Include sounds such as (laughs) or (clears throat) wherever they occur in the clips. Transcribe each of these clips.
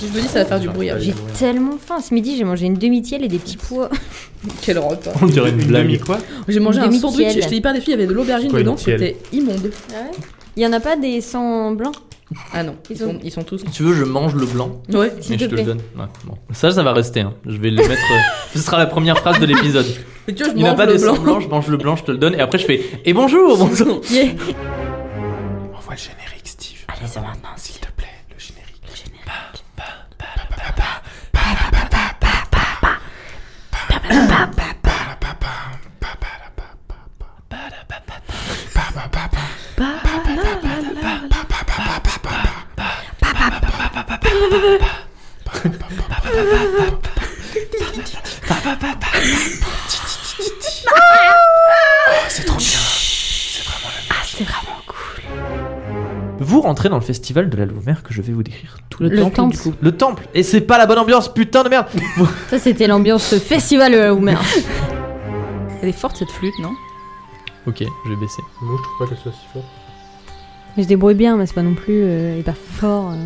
Je me dis, ça va faire du bruit. J'ai tellement faim. Ce midi, j'ai mangé une demi-tielle et des petits pois. (laughs) Quel repas. On dirait une, blague. quoi J'ai mangé un sandwich, j'étais hyper déçue, il y avait de l'aubergine dedans, c'était immonde. Il y en a pas des sans blancs? Ah non, ils Ils sont, ont- ils sont tous. Si tu veux, je mange le blanc. Ouais. Mais je te te le donne. Ouais, bon. Ça, ça va rester. hein. Je vais le (laughs) mettre. euh, Ce sera la première phrase de l'épisode. Mais tu vois, je Il n'y a mange pas le de sang blanc. blanc, je mange le blanc, je te le donne. Et après, je fais Et bonjour, bonjour. Yeah. Envoie le générique, Steve. Allez, c'est maintenant. S'il C'est trop bien. C'est vraiment la C'est vraiment. Vous rentrez dans le festival de la Louvre que je vais vous décrire tout Le, Le temple, temple. du coup. Le temple. Et c'est pas la bonne ambiance, putain de merde. (laughs) Ça, c'était l'ambiance festival de la Houmer. (laughs) Elle est forte cette flûte, non? Ok, je vais baisser. Moi, je trouve pas qu'elle soit si forte. Mais je débrouille bien, mais c'est pas non plus. Euh, est pas fort. euh.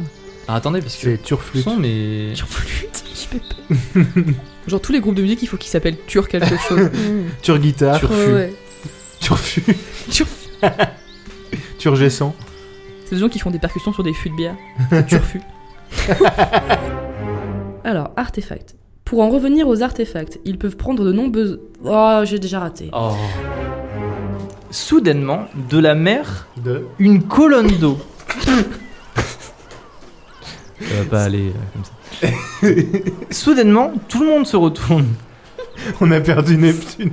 Ah, attendez, parce que. C'est turflute. Son, mais. Sur flûte Je peux pas. (laughs) Genre tous les groupes de musique, il faut qu'ils s'appellent Tur quelque chose. Turguitare. Turfu. Ouais, ouais. Turfu. Turfu. Turgescent. C'est des gens qui font des percussions sur des fûts de bière. Turfu. (laughs) Alors, artefacts. Pour en revenir aux artefacts, ils peuvent prendre de nombreuses... Oh, j'ai déjà raté. Oh. Soudainement, de la mer, De. une colonne d'eau. ça va pas aller euh, comme ça. (laughs) Soudainement, tout le monde se retourne. On a perdu Neptune.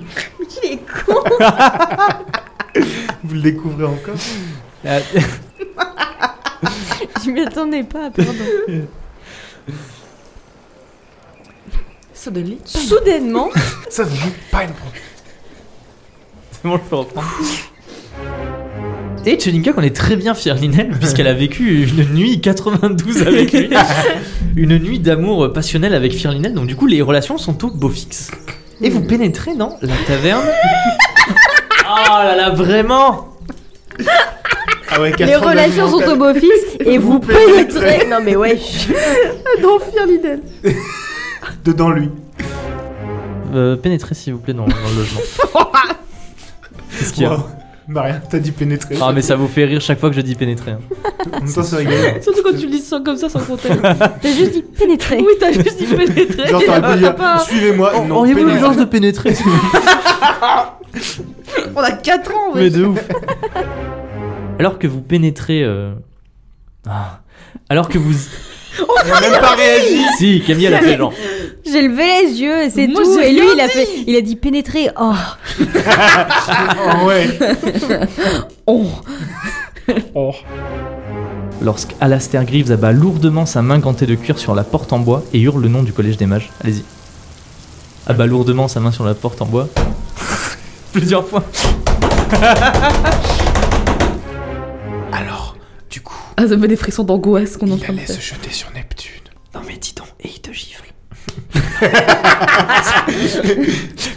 Il est con. (laughs) Vous le découvrez encore? Euh, Je m'y attendais pas, pardon. Suddenly. Soudainement, Ça, ça joue pas une C'est bon, je peux reprendre. Et Chelinka connaît très bien Firlinel, puisqu'elle a vécu une nuit 92 avec lui. (laughs) une nuit d'amour passionnel avec Firlinel, donc du coup, les relations sont au beau fixe. Et vous pénétrez dans la taverne. oh là là, vraiment Ah ouais, les 80 relations sont au beau fixe et vous Vous pénétrez. Non, mais wesh. (laughs) Dans Firliden. (laughs) Dedans lui. euh, Pénétrez s'il vous plaît dans, dans le logement. (laughs) Qu'est-ce qu'il y a Wow. Bah rien, t'as dit pénétrer. Ah mais ça vous fait rire chaque fois que je dis pénétrer. hein. En même temps, c'est rigolo. Surtout quand tu lis ça comme ça sans contexte. T'as juste dit pénétrer. oui, t'as juste dit pénétrer. Genre, t'aurais pu T'as dire pas- Suivez-moi. Non, Auriez-vous l'urgence de pénétrer On a 4 ans, ouais. Mais de ouf. Alors que vous pénétrez. euh, ah. Alors que vous. (laughs) Elle a même pas (laughs) réagi. Si, Camille elle a fait genre. (laughs) J'ai levé les yeux et c'est Moi, tout. j'ai Et lui, rien il a fait, il a dit pénétrer. Oh, Oh ouais. Oh. Lorsque Alastair Greaves abat lourdement sa main gantée de cuir sur la porte en bois et hurle le nom du collège des mages. Allez-y. Abat lourdement sa main sur la porte en bois. Plusieurs fois. Ah, ça me fait des frissons d'angoisse qu'on est en il allait se jeter sur Neptune. Non mais dis donc, et il te gifle. (laughs)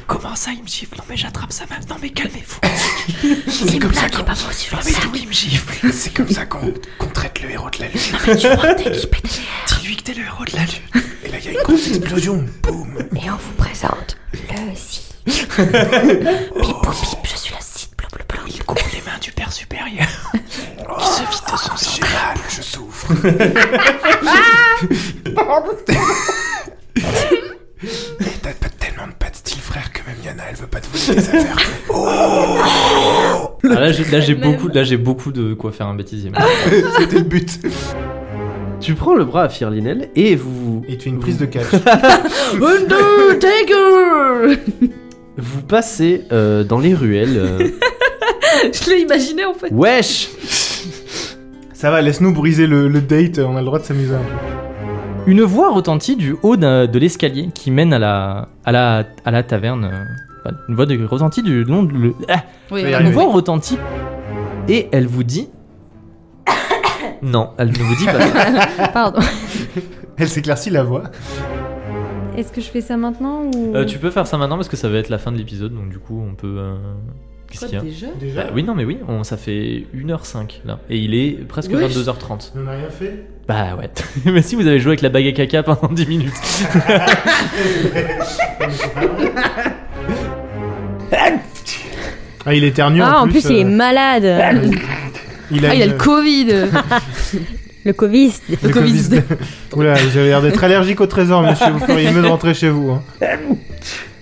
Comment ça, il me gifle? Non mais j'attrape sa main. Non mais calmez-vous. C'est comme ça qu'on. Non mais d'où il me gifle? C'est comme ça qu'on qu'on traite le héros de la lune. Non mais tu crois (laughs) Dis-lui que t'es le héros de la lune. Et là, il y a une grosse explosion. Boum. et on vous présente le site. Pip ou pip, je suis le site. Bleu. Il coupe mains du père supérieur. (laughs) qui se vide de son sang. Mal, je souffre. (laughs) T'as pas tellement de pas de style, frère, que même Yana, elle veut pas te voler tes affaires. (laughs) Ah, là j'ai là, j'ai beaucoup, là, j'ai beaucoup de quoi faire un bêtisier. C'était le but. tu prends le bras à Firlinel et vous. Et tu fais une prise de catch. Undertaker Vous passez euh, dans les ruelles. euh, Je l'ai imaginé en fait. Wesh Ça va, laisse-nous briser le, le date, on a le droit de s'amuser un peu. Une voix retentit du haut de l'escalier qui mène à la, à la, à la taverne. euh, Une voix de, retentit du long de. le- ah, Oui, une arriver. voix retentit et elle vous dit. (coughs) Non, elle ne vous dit pas ça. (laughs) Pardon. Elle s'éclaircit la voix. Est-ce que je fais ça maintenant ou? Euh, tu peux faire ça maintenant parce que ça va être la fin de l'épisode, donc du coup on peut. euh, Qu'est-ce qu'il y a déjà Déjà Bah oui, non, mais oui, on, ça fait 1h05 là. Et il est presque Wesh. 22h30. On n'a rien fait Bah ouais. (laughs) mais si vous avez joué avec la bague à caca pendant 10 minutes. (laughs) Ah, il éternue Ah, en plus, il est euh, malade. il a Ah, il a (laughs) le Covid Le Covid. Le Covid. Oula, vous avez l'air d'être allergique au trésor, monsieur. Vous feriez mieux de rentrer chez vous. hein.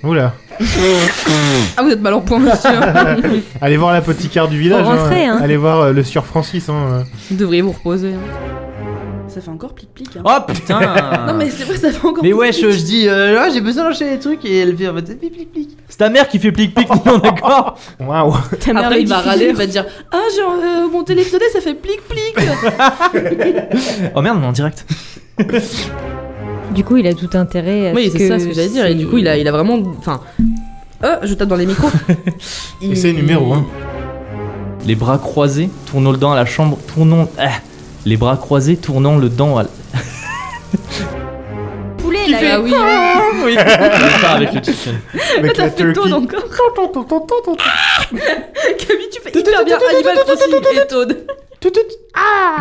Oula. Ah, vous êtes mal en point, monsieur. (laughs) Allez voir l'apothicaire du village. rentrer, hein. Allez voir euh, le sieur Francis. Hein. Vous devriez vous reposer. hein. Ça fait encore plic-plic. Hein. Oh putain (laughs) Non, mais c'est vrai, ça fait encore Mais plic-plic. wesh, je dis, euh, ouais, j'ai besoin d'enchaîner les trucs et elle fait en mode plic plic plic. C'est ta mère qui fait plic plic, (laughs) on est d'accord Waouh. Ta mère Après, il va râler, il va dire Ah, j'ai euh, mon télé ça fait plic-plic. Oh merde, on est en direct. Du coup, il a tout intérêt à oui, ce c'est ça ce que j'allais dire. Et du coup, il a, il a vraiment. Enfin. Euh, je tape dans les micros. (laughs) C'est numéro 1. Les bras croisés, tournons le dent à la chambre, tournons. Ah. Les bras croisés, tournant le dent à. (laughs) poulet, Qui là. fait là. Ah oui. oui, je pars avec le chicken. Avec T'as la fait Toad turkey. encore. (laughs) Camille, tu fais hyper bien Animal Crossing et Toad.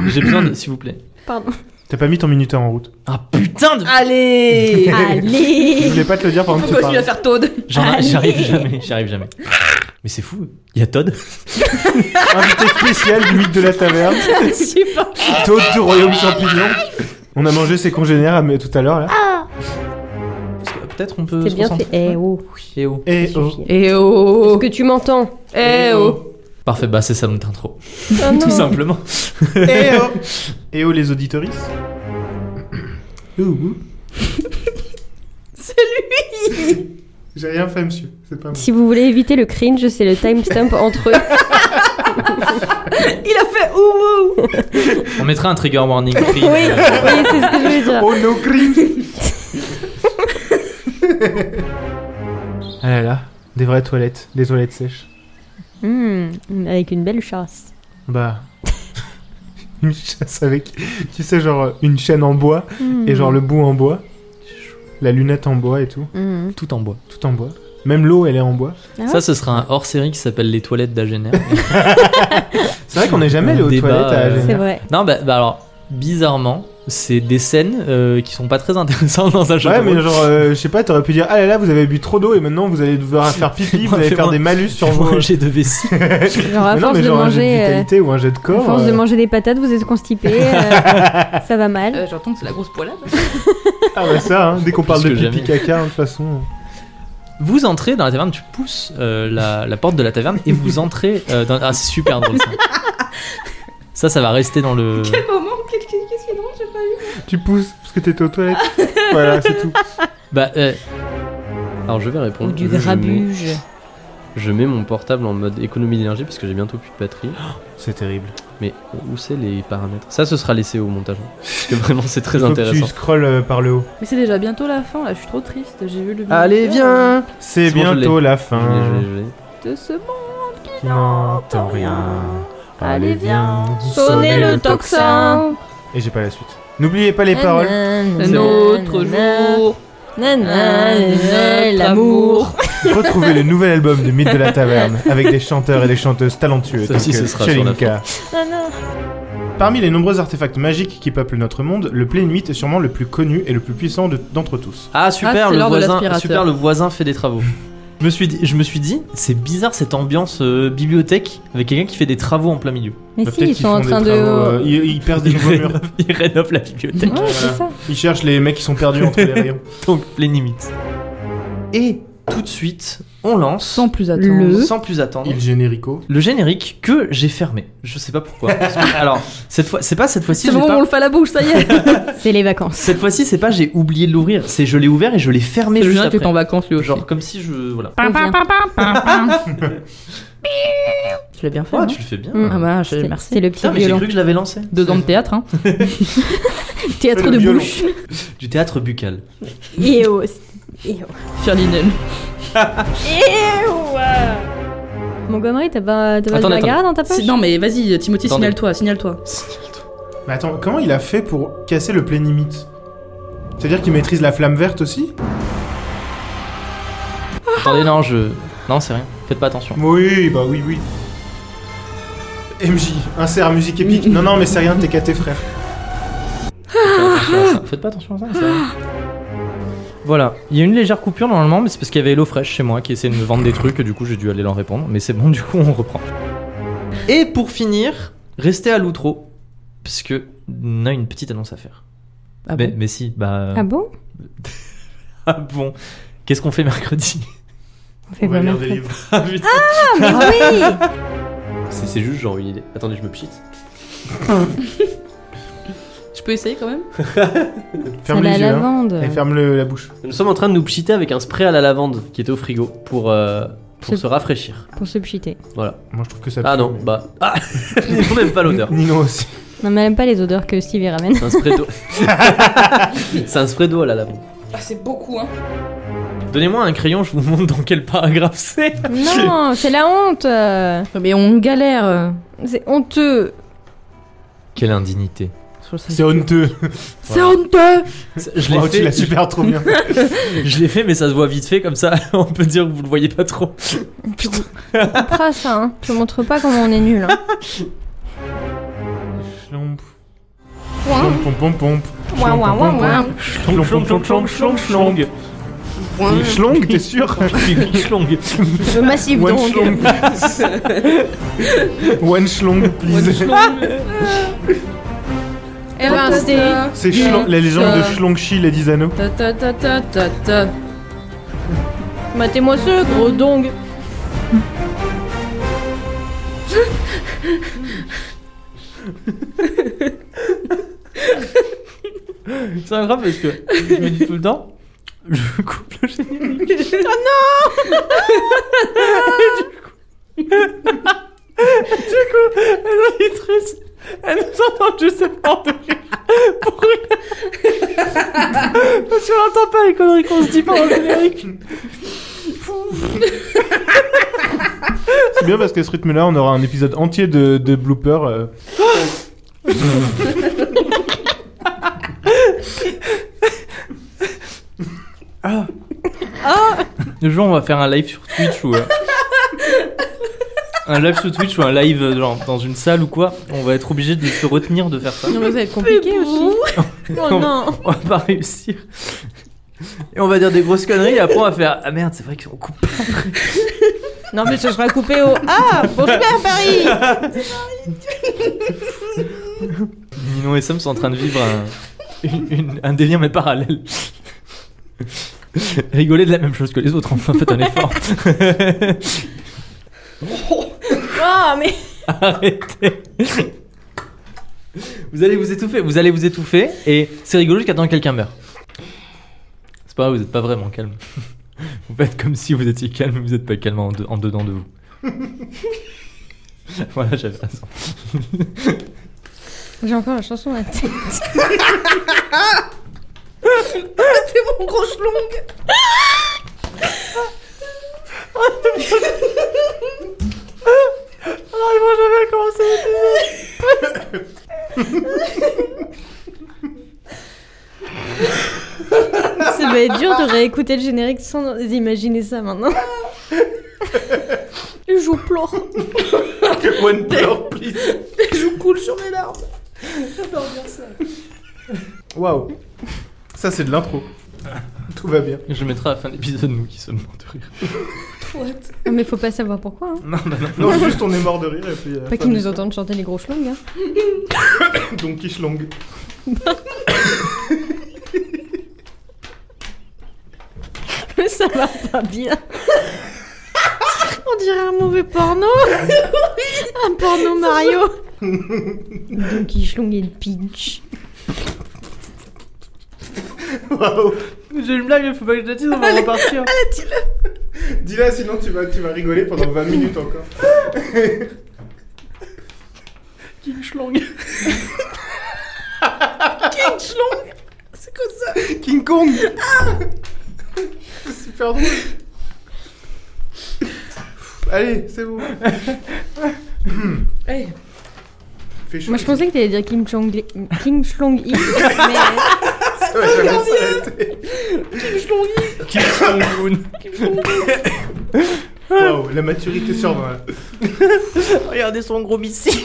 J'ai besoin de. S'il vous plaît. Pardon. T'as pas mis ton minuteur en route. Ah putain de. Allez (laughs) Je Allez voulais pas te le dire pendant que tu continue à faire Allez. J'arrive jamais, j'arrive jamais. Mais c'est fou, il y a Todd. (laughs) Invité spécial du mythe de la taverne. (laughs) Je pas. Toad du royaume champignon. On a mangé ses congénères mais tout à l'heure là. Que Peut-être on peut. C'est se bien fait. Eh oh. Eh oh. Eh oh. Eh Est-ce oh que tu m'entends Eh oh Parfait, bah c'est ça notre intro. Oh non. (laughs) Tout simplement. Eh oh. Eh oh les auditoristes. Ouh, (coughs) ouh. C'est lui J'ai rien fait monsieur. C'est pas moi. Si vous voulez éviter le cringe, c'est le timestamp entre eux. (laughs) Il a fait ouh ouh On mettra un trigger warning. oui, oui, c'est ce que je voulais dire. (laughs) Oh no cringe Ah là là, des vraies toilettes, des toilettes sèches. Hmm, avec une belle chasse. Bah. (laughs) une chasse avec, tu sais, genre une chaîne en bois et genre le bout en bois. La lunette en bois et tout. Hmm. Tout en bois. Tout en bois. Même l'eau, elle est en bois. Ah ouais Ça, ce sera un hors série qui s'appelle Les toilettes d'Agener. (laughs) C'est vrai qu'on n'est jamais allé aux débat, toilettes à euh, Agen. C'est vrai. non, bah, bah alors, bizarrement, c'est des scènes euh, qui sont pas très intéressantes dans un jeu Ouais, mais genre, euh, je sais pas, t'aurais pu dire Ah là là, vous avez bu trop d'eau et maintenant vous allez devoir faire (laughs) pipi, vous allez faire des malus sur vos. un jet de vessie. (laughs) Genre, à Mais non, force mais de genre un jet de manger. euh, vitalité ou un jet de À corps. force de manger des patates, vous êtes constipé, euh, (laughs) ça va mal. Euh, J'entends que c'est la grosse poilade. Ah bah ça, hein, dès qu'on parle de pipi jamais. caca, hein, de toute façon. Vous entrez dans la taverne, tu pousses euh, la, la porte de la taverne et vous entrez euh, dans... Ah, c'est super drôle ça. Ça, ça va rester dans le... Quel moment Qu'est-ce qui qu'est-ce qui est drôle J'ai Tu pousses parce que t'étais aux toilettes. (laughs) voilà, c'est tout. Bah, euh, Alors je vais Ou répondre. du Je mets- grabuge. Je mets mon portable en mode économie d'énergie parce que j'ai bientôt plus de batterie. (gasps) C'est terrible. Mais où c'est les paramètres? Ça, ce sera laissé au montage. hein. Parce que vraiment, c'est très Faut que tu intéressant. scrolles euh, par le haut. Mais c'est déjà bientôt la fin là, je suis trop triste. J'ai vu le. Allez, viens C'est C'est bon, je bientôt la Je fin. l'ai, je l'ai, je l'ai. De ce monde. Qui n'entend rien. Allez, viens, sonnez Sonnez le tocsin. Et j'ai pas la suite. N'oubliez pas les paroles. Un autre jour. L'amour. (laughs) Retrouvez le nouvel album de Mythe de la Taverne avec des chanteurs et des chanteuses talentueux Ça tels aussi, que ce sera sur la. Parmi les nombreux artefacts magiques qui peuplent notre monde, le Plénimite est sûrement le plus connu et le plus puissant de- d'entre tous. Ah super, Ah, c'est le l'heure de voisin, l'aspirateur. super, le voisin fait des travaux. Je me suis dit, je me suis dit, c'est bizarre cette ambiance euh, bibliothèque avec quelqu'un qui fait des travaux en plein milieu. Mais Bah, si, peut-être ils qu'ils sont en font train des de. travaux, euh, ils, ils percent des (laughs) nouveaux murs. rénove, il rénove la bibliothèque. Ouais, c'est ça. Ils cherchent les mecs qui sont perdus entre les rayons. Donc plein limite. Et tout de suite, on lance Sans plus attendre. Le- sans plus attendre. Il générico. Le générique que j'ai fermé. Je sais pas pourquoi. (laughs) Parce que- alors, cette fois, c'est pas cette fois-ci. C'est le moment où pas- on le fait à la bouche, ça y est. (laughs) C'est les vacances. Cette fois-ci, c'est pas j'ai oublié de l'ouvrir, c'est je l'ai ouvert et je l'ai fermé juste après. en vacances lui aussi. Genre comme si je voilà. (laughs) Tu l'as bien fait. Hein tu le fais bien. Mm. Ah bah, je- merci. C'est le petit Putain, mais j'ai cru que je l'avais lancé. Deux ans de théâtre, hein. Théâtre de violon. bouche. Du théâtre buccal. Et oh. Oh. Ferdinand. Oh. Montgomery, t'as pas, t'as pas Attends, de la attends. garde dans ta poche Si- Non mais vas-y, Timothée, Attendez. signale-toi, signale-toi. Mais attends, comment il a fait pour casser le Plénimite C'est-à-dire qu'il maîtrise la flamme verte aussi Attendez, non, je. Non, c'est rien. Faites pas attention. Oui, bah oui, oui. MJ, insert musique épique. Non, non, mais c'est rien, t'es qu'à tes frères. Faites pas attention à ça. Faites pas attention à ça, c'est rien. Voilà, il y a une légère coupure normalement, mais c'est parce qu'il y avait Hello Fresh chez moi qui essayait de me vendre des trucs, et du coup j'ai dû aller leur répondre. Mais c'est bon, du coup on reprend. Et pour finir, restez à l'outro, parce que on a une petite annonce à faire. Ah mais, bon mais si, bah. Ah bon? (laughs) Ah bon Qu'est-ce qu'on fait mercredi? On fait On va quoi lire des mercredi? livres. Ah putain Ah, mais oui (laughs) C'est c'est juste genre une idée. Attendez, je me pchite. (laughs) Je peux essayer quand même? (laughs) Ferme C'est la les yeux. hein. lavande. Et ferme le- la bouche. Nous sommes en train de nous pchiter avec un spray à la lavande qui était au frigo pour, euh, pour C'est- se rafraîchir. Pour se pchiter. Voilà. Moi, je trouve que ça. Ah pue, non, mais- bah. Ah (laughs) On n'aime pas (laughs) l'odeur. Nino aussi. Non, mais elle aime pas les odeurs que Steve y ramène. C'est un spray d'eau. C'est un spray d'eau à la lavande. Ah, c'est beaucoup, hein. Donnez-moi un crayon, je vous montre dans quel paragraphe c'est. Non, c'est la honte euh. Mais on galère. C'est honteux. Quelle indignité. (laughs) C'est honteux. C'est honteux Je l'ai tu fait, l'as super trop bien. (laughs) je l'ai fait, mais ça se voit vite fait comme ça. (laughs) On peut dire que vous le voyez pas trop. Tu couperas ça, hein. Je te montre pas comment on est nul. Hein. Schlomp. Pomp, pomp, pomp. Ouah, ouah, ouah, ouah. Schlomp, pomp, pomp, pomp, schlong, schlong. Schlong, t'es sûr Schlong. Le massif One donc. schlong, please. One schlong, please. Eh ben, c'est. La légende de Schlongchi, les 10 anneaux. Ta ta ta ta ta ta. Matez-moi ce gros dong. (laughs) C'est incroyable parce que je me dis tout le temps, je coupe le générique. Oh non (laughs) (laughs) Du coup, elle auditrice, elle nous entend juste cette porte de rire. Pour. (laughs) Parce qu'on n'entend pas les conneries qu'on se dit pendant le générique. C'est bien parce qu'à ce rythme-là, on aura un épisode entier de, de bloopers. euh. (laughs) Le jour, on va faire un live sur Twitch ou. euh, un live sur Twitch ou un live euh, genre, dans une salle ou quoi. On va être obligé de se retenir de faire ça. Non, mais ça va être compliqué aussi. (laughs) Oh non. On va pas réussir. Et on va dire des grosses conneries et après on va faire Ah merde, c'est vrai qu'on coupe pas. Non, mais ce sera coupé au. Ah Bon, super, Paris Ninon et Sam sont en train de vivre un, une- une- un délire mais parallèle. Rigoler de la même chose que les autres, enfin faites un effort. (laughs) Ah, mais. (laughs) Arrêtez. Vous allez vous étouffer, vous allez vous étouffer et c'est rigolo jusqu'à temps que quelqu'un meurt. C'est pas, vous êtes pas vraiment calme. (laughs) Vous faites comme si vous étiez calme, mais vous êtes pas calme en, de- en dedans de vous. (laughs) voilà, j'avais raison. J'ai encore la chanson à la tête. C'est mon gros schlong Ça va être dur de réécouter le générique sans imaginer ça maintenant. (laughs) Je pleure. One pleur, please. Je coule sur mes larmes Waouh. Ça, c'est de l'intro. Tout va bien. Je mettrai à la fin de l'épisode nous qui sommes morts de rire. Non, mais faut pas savoir pourquoi. Hein. Non, non, non. Non, juste on est mort de rire et puis. Pas qu'ils nous entendent chanter les gros schlongs. Hein. (coughs) Donc, qui schlong. (laughs) (laughs) ça va pas bien. On dirait un mauvais porno. un porno Mario. Donkey Schlong et le Peach. Waouh. J'ai une blague, il faut pas que je la dise, on va repartir. Dis-la, sinon tu vas, tu vas rigoler pendant 20 minutes encore. King Schlong. (laughs) King schlong C'est quoi ça? King Kong C'est super drôle. Allez, c'est bon. Hey, Fais chaud. Moi je pensais que t'allais dire Kim Chong Kim Schlong I, mais Ça va jamais s'arrêter. King schlong King Schlong Moon. Waouh, La maturité sur 20. là. Regardez son gros missile. (laughs)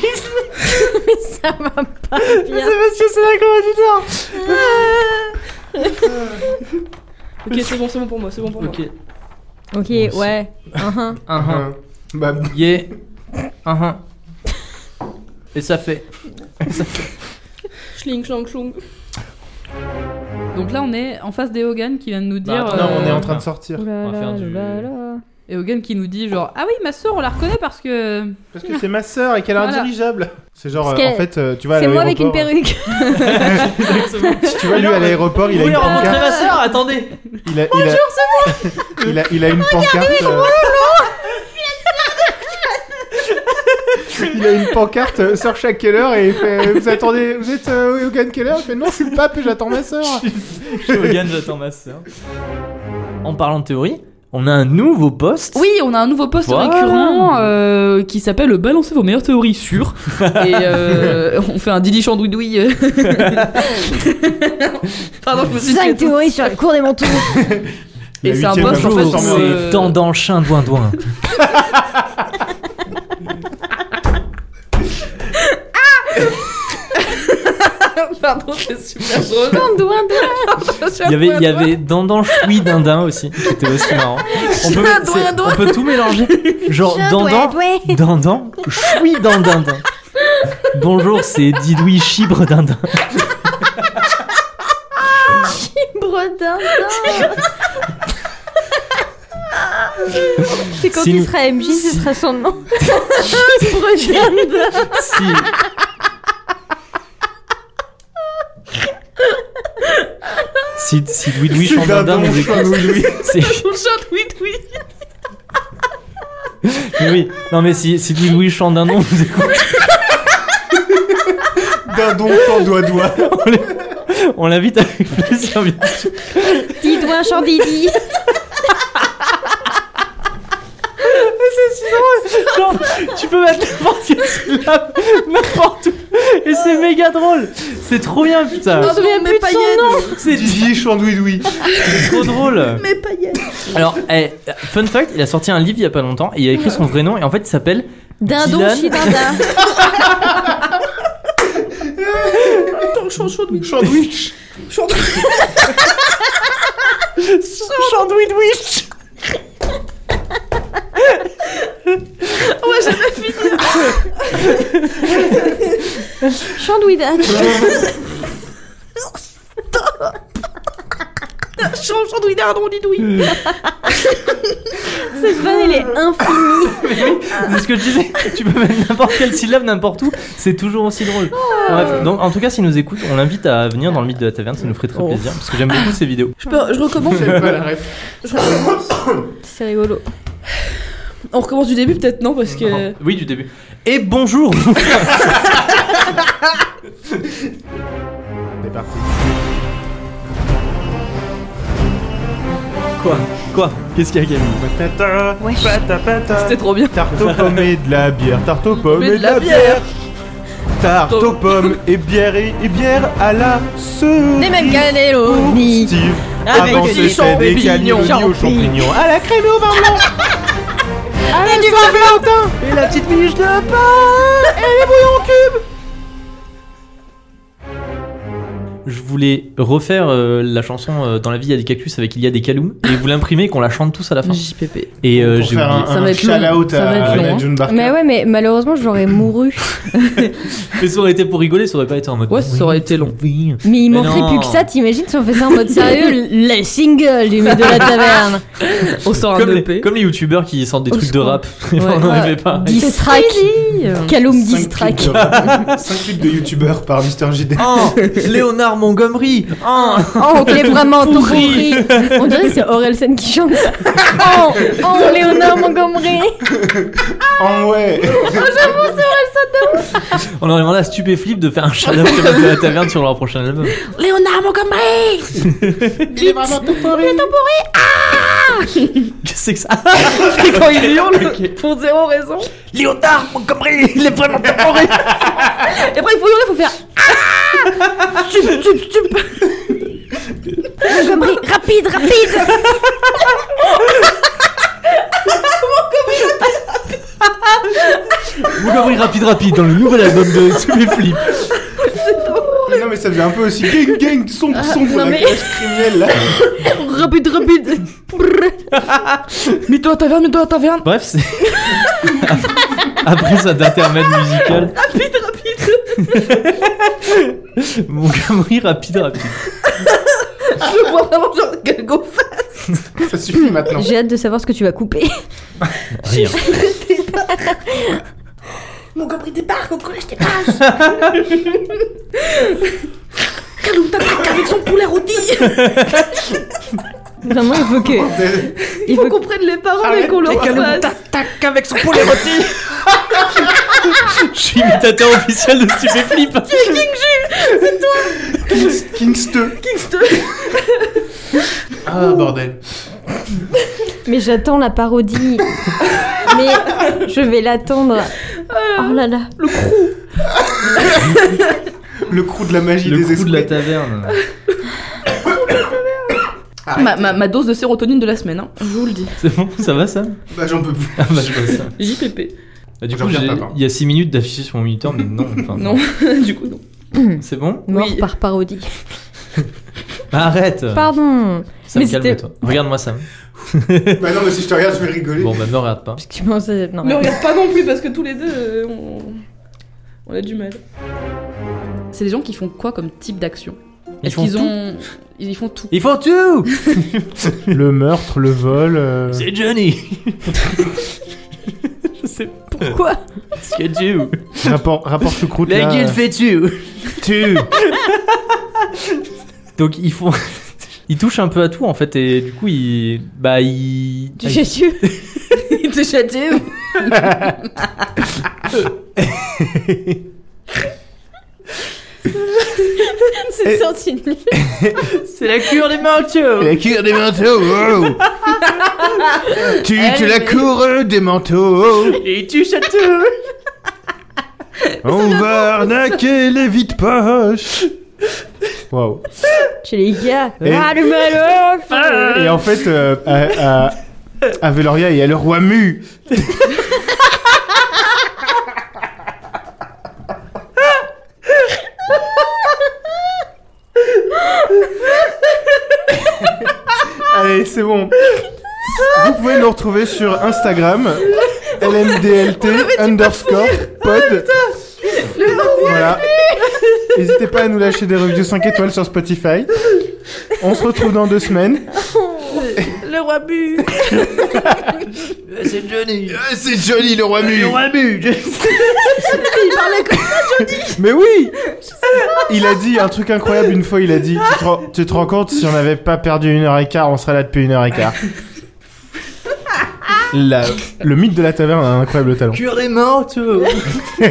Ça va pas bien. Monsieur, c'est la Ok, c'est bon, c'est bon pour moi, c'est bon pour moi. Ok. Ok, ouais. Uh-huh. Un, un. Hein. Bah, Yeah. Un, un. Et ça fait. Schling, schlang, schlong. Donc là, on est en face d'Eogan qui vient de nous dire. Bah, non, on est euh, en train de sortir. Ouh là On va faire là du- là là. Eogan qui nous dit genre Ah oui, ma soeur, on la reconnaît parce que. Parce que c'est ma sœur et qu'elle a un Voilà. dirigeable. C'est genre, Parce euh, en fait, euh, tu vois, à C'est moi avec une l'aéroport- perruque. (laughs) Tu vois, lui à l'aéroport, il a une voulez rencontrer pancarte. ma soeur Attendez. Il a, il a, il a, il a une pancarte. euh, Il a une pancarte euh, Sœur Chuck Keller et il fait Vous attendez, vous êtes euh, Hogan Keller? Il fait Non, je suis le pape et j'attends ma sœur. Hogan, j'attends ma soeur. En parlant de théorie, on a un nouveau poste. Oui, on a un nouveau poste Voilà. récurrent euh, qui s'appelle Balancez vos meilleures théories sûres. (laughs) Et euh, on fait un Didi Chandouidoui. (laughs) Pardon, je me suis 5 fait théories sur la cour des manteaux. Et c'est un poste en fait euh, C'est tendant chien douin douin. (laughs) Pardon, c'est super drôle. (laughs) Il y avait, il y avait dandan choui dindin aussi, qui était aussi marrant. On peut, c'est- on peut tout mélanger. (laughs) Genre dandan, dandan, choui dindin. Bonjour, c'est Didoui Chibre dindin. Bredin. (laughs) C'est quand Si il nous- sera MJ, ce sera son nom. Bredin. Si. Si, si Louis Louis chante dindin nous écoute, (laughs) c'est Chandouidoui. Mais oui, non mais si, si Louis Louis chante dindon nous écoute, Dindon sans doigt doigt. on l'invite avec plaisir. bien sûr. Dis doigt, chandidi. Genre, tu peux mettre n'importe quelle syllabe, n'importe où, et c'est méga drôle. C'est trop bien, putain. Je me souviens plus de son nom. C'est Didi Chandouidoui. trop drôle. Mais paillettes. Alors, eh, fun fact, il a sorti un livre il y a pas longtemps et il a écrit son vrai nom et en fait il s'appelle Dindon, Dylan. chidinda. Chandouidoui. Chandwich. Chandouidouich. On va jamais finir. Chandouida. Chandouidardondidoui. (laughs) Cette vanne, elle est infinie. C'est ce que je disais, tu peux mettre n'importe quelle syllabe n'importe où, c'est toujours aussi drôle. Bref, donc en tout cas, s'il nous écoute, on l'invite à venir dans le mythe de la taverne, ça nous ferait très plaisir parce que j'aime beaucoup ces vidéos. Je, peux- recommence. Je recommence. C'est rigolo. On recommence du début, peut-être non, parce que. Oui, du début. Et bonjour (laughs) C'est parti. Quoi? Quoi? Qu'est-ce qu'il y a, Camille? Patata, Wesh. pata, pata. C'était trop bien. Tarte aux pommes et de la bière, tarte aux pommes et de la bière. Tarte aux pommes et bière et, et bière à la cerise. Des mêmes cannelloni. Steve. Avec Avant des c'était des champignons. aux Champignons. champignons. À la crème et au vin blanc. (laughs) La du vin Saint-Valentin. Et la petite miche de pain. Et les bouillons en Je voulais refaire euh, la chanson euh, Dans la vie il y a des cactus avec Il y a des caloums et vous l'imprimer qu'on la chante tous à la fin. JPP. Et euh, Pour j'ai faire oublié. un, Ça un va être long. shout-out Ça va être à long, hein. June Barker. Mais ouais, mais malheureusement, j'aurais (laughs) mouru. Mais ça aurait été pour rigoler, ça aurait pas été en mode. Ouais, ça aurait été long. Oui. Mais il Mais manquerait non. plus que ça, t'imagines si on ça en mode sérieux (laughs) Le single du mythe de la taverne. (laughs) On sort un Comme les, EP. comme les youtubeurs qui sortent des Au trucs de secours. rap. on en avait pas. Diss track. Caloum diss track. 5 clips de youtubeurs par Mister JD. Oh, Léonard Montgomery. Oh, Oh, ok, vraiment, tout Pourri. pourri. On dirait que c'est Orelsen qui chante ça. Oh, oh, Léonard Montgomery. (laughs) Oh ouais. on aurait demandé à Stupéflip de faire un shout-out de la taverne sur leur prochain album. Léonard Montgomery (laughs) Il est vraiment tout pourri. Qu'est-ce que (laughs) c'est que ça? (laughs) Quand il hurle, pour zéro raison. Léonard Montgomery, il est vraiment temporé. (laughs) Et après, il faut hurler, il faut faire. Ah Stup, stup, stup. Montgomery, rapide, rapide. rapide dans le nouvel album de. Mais non, mais ça faisait un peu aussi gang gang, sombre, sombre, non, la mais- classe criminelle là. Rapide, rapide. Mets-toi à taverne, mets-toi à taverne. Bref, c'est. (laughs) Après ça d'intermède musical. Rapide, rapide. Mon gamerie rapide, rapide. Je vois vraiment genre go fast. Ça suffit maintenant. J'ai hâte de savoir ce que tu vas couper. Rien. Mon compris débarque au collège des pages. Kaloum t'attaque avec son poulet rôti. Vraiment, il faut que. (laughs) Il faut qu'on prenne les paroles et qu'on leur fasse. Tac avec son poulet rôti Je suis imitateur officiel de Stupéflip Kingster. Ah, bordel. Mais j'attends la parodie. Mais je vais l'attendre. Oh là là. Le crew de la magie Le des coup de la esprits. taverne. Ma, ma, ma dose de sérotonine de la semaine, hein, je vous le dis. (laughs) C'est bon, ça va ça? Bah, j'en peux plus. Ah bah je vois ça. (laughs) JPP. Bah, du coup, il y a 6 minutes d'affiché sur mon moniteur, mais non. Enfin, Non, (laughs) du coup, non. (clears throat) C'est bon? Mort Oui. par parodie. Bah, Arrête Pardon. Ça Mais me calme c'était- toi. Regarde-moi ça. Bah, non, mais si je te regarde, je vais rigoler. Bon bah me regarde pas. Parce que tu pensais. Non, Ne mais- regarde pas non plus parce que tous les deux, euh, on... on a du mal. C'est des gens qui font quoi comme type d'action? Ils Est-ce font qu'ils tout. ont... Ils font tout. Ils font tout (laughs) Le meurtre, le vol. euh, C'est Johnny (laughs) Je sais pas Pourquoi ce que tu Rapport, rapport choucroute La là. gueule fait tu Tu. (laughs) Donc ils font. Ils touchent un peu à tout en fait et du coup ils. Bah ils. Tu sais, tu. Ils te châtient (laughs) C'est sorti. (laughs) C'est la cure des manteaux La cure des manteaux. wow. (laughs) tu, tu la cour des manteaux. Et tu à tout On va arnaquer les vides poches. Waouh. Chez les gars. Et- Ah, le malheur Et en fait, euh, à, à, à Veloria, il y a le roi Mu. Allez, c'est bon. Vous pouvez nous retrouver sur Instagram, lmdlt underscore pod. Voilà. N'hésitez pas à nous lâcher des reviews 5 étoiles sur Spotify. On se retrouve dans deux semaines. Le roi bu C'est Johnny C'est joli le roi Mu. roi but (laughs) Il parlait comme Mais oui Il a dit un truc incroyable une fois, il a dit Tu te, rends- tu te rends compte, si on n'avait pas perdu une heure et quart, on serait là depuis une heure et quart. La- le mythe de la taverne a un incroyable talent. Cure des manteaux (laughs)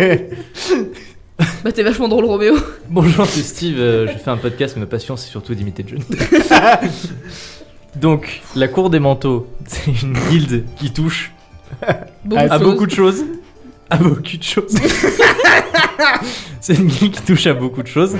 Bah t'es vachement drôle Roméo. Bonjour, c'est Steve. euh, je fais un podcast, mais ma passion, c'est surtout d'imiter Johnny. (laughs) Donc, la cour des manteaux, (laughs) c'est une guilde qui touche Beaucoup à de beaucoup de choses. choses. À beaucoup de choses. (laughs) (laughs) c'est une guilde qui touche à beaucoup de choses.